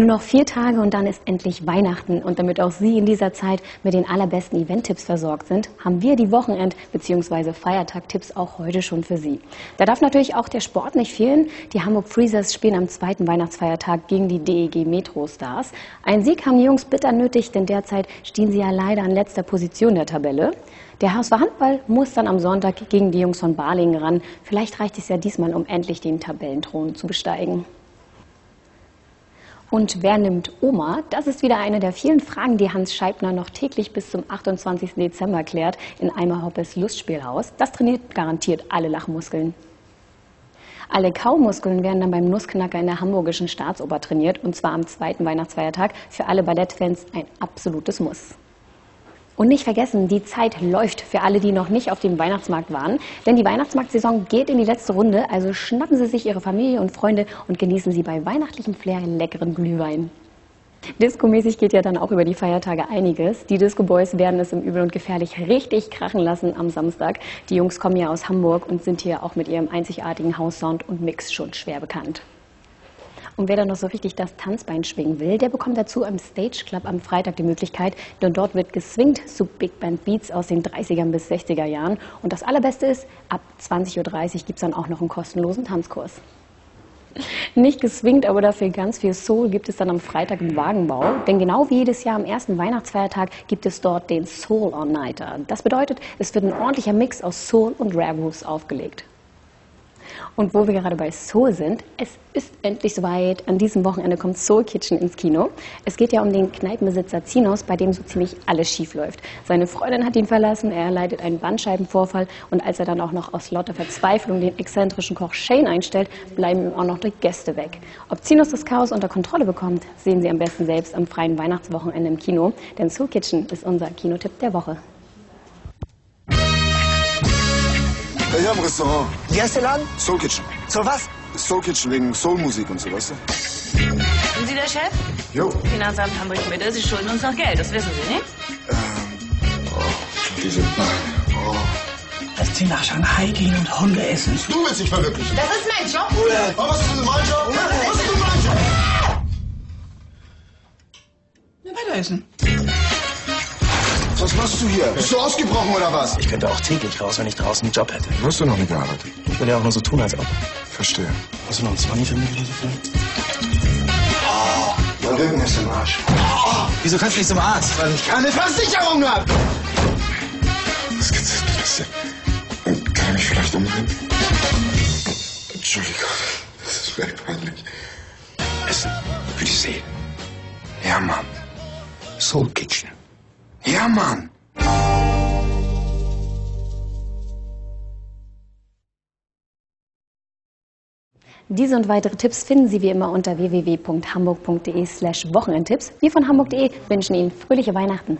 Nur noch vier Tage und dann ist endlich Weihnachten. Und damit auch Sie in dieser Zeit mit den allerbesten Event-Tipps versorgt sind, haben wir die Wochenend- bzw. Feiertag-Tipps auch heute schon für Sie. Da darf natürlich auch der Sport nicht fehlen. Die Hamburg Freezers spielen am zweiten Weihnachtsfeiertag gegen die DEG Metro Stars. Ein Sieg haben die Jungs bitter nötig, denn derzeit stehen sie ja leider an letzter Position der Tabelle. Der HSV Handball muss dann am Sonntag gegen die Jungs von Balingen ran. Vielleicht reicht es ja diesmal, um endlich den Tabellenthron zu besteigen. Und wer nimmt Oma? Das ist wieder eine der vielen Fragen, die Hans Scheibner noch täglich bis zum 28. Dezember klärt in Eimer Hoppes Lustspielhaus. Das trainiert garantiert alle Lachmuskeln. Alle Kaumuskeln werden dann beim Nussknacker in der Hamburgischen Staatsoper trainiert und zwar am zweiten Weihnachtsfeiertag. Für alle Ballettfans ein absolutes Muss. Und nicht vergessen, die Zeit läuft für alle, die noch nicht auf dem Weihnachtsmarkt waren. Denn die Weihnachtsmarktsaison geht in die letzte Runde. Also schnappen Sie sich Ihre Familie und Freunde und genießen Sie bei weihnachtlichem Flair leckeren Glühwein. Disco-mäßig geht ja dann auch über die Feiertage einiges. Die Disco Boys werden es im Übel und Gefährlich richtig krachen lassen am Samstag. Die Jungs kommen ja aus Hamburg und sind hier auch mit ihrem einzigartigen Haussound und Mix schon schwer bekannt. Und wer dann noch so richtig das Tanzbein schwingen will, der bekommt dazu im Stage Club am Freitag die Möglichkeit, denn dort wird geswingt zu Big Band Beats aus den 30er bis 60er Jahren. Und das Allerbeste ist, ab 20.30 Uhr gibt es dann auch noch einen kostenlosen Tanzkurs. Nicht geswingt, aber dafür ganz viel Soul gibt es dann am Freitag im Wagenbau. Denn genau wie jedes Jahr am ersten Weihnachtsfeiertag gibt es dort den Soul On Nighter. Das bedeutet, es wird ein ordentlicher Mix aus Soul und Rare Grooves aufgelegt. Und wo wir gerade bei Soul sind, es ist endlich soweit. An diesem Wochenende kommt Soul Kitchen ins Kino. Es geht ja um den Kneipenbesitzer Zinos, bei dem so ziemlich alles schief läuft. Seine Freundin hat ihn verlassen, er erleidet einen Bandscheibenvorfall und als er dann auch noch aus lauter Verzweiflung den exzentrischen Koch Shane einstellt, bleiben ihm auch noch die Gäste weg. Ob Zinos das Chaos unter Kontrolle bekommt, sehen Sie am besten selbst am freien Weihnachtswochenende im Kino, denn Soul Kitchen ist unser Kinotipp der Woche. Ich hab ein Restaurant. Wie heißt der Laden? Soul Kitchen. So was? Soul Kitchen wegen Soulmusik und so, weißt du? Sind Sie der Chef? Jo. Finanzamt Hamburg-Mitte, Sie schulden uns noch Geld, das wissen Sie, nicht? Ähm, oh, diese. Oh. Dass Sie nach Shanghai gehen und Hunde essen. Du willst dich verwirklichen. Das ist mein Job. Aber was ist denn mein Job? Was ist denn mein Job? Ja, weiter essen. Was machst du hier? Bist du ausgebrochen oder was? Ich könnte auch täglich raus, wenn ich draußen einen Job hätte. Du hast doch noch nicht gearbeitet. Ich will ja auch nur so tun, als ob. Verstehe. Hast du noch einen 20 für mich so vielleicht? Mein Rücken ist im Arsch. Wieso kannst du nicht zum Arzt? Weil ich keine Versicherung hab! Was gibt's denn denn? Kann ich mich vielleicht umdrehen? Entschuldigung, das ist vielleicht peinlich. Essen für die Seele. Ja, Mann. Soul Kitchen. Ja, Mann. Diese und weitere Tipps finden Sie wie immer unter www.hamburg.de slash Wochenendtipps. Wir von hamburg.de wünschen Ihnen fröhliche Weihnachten.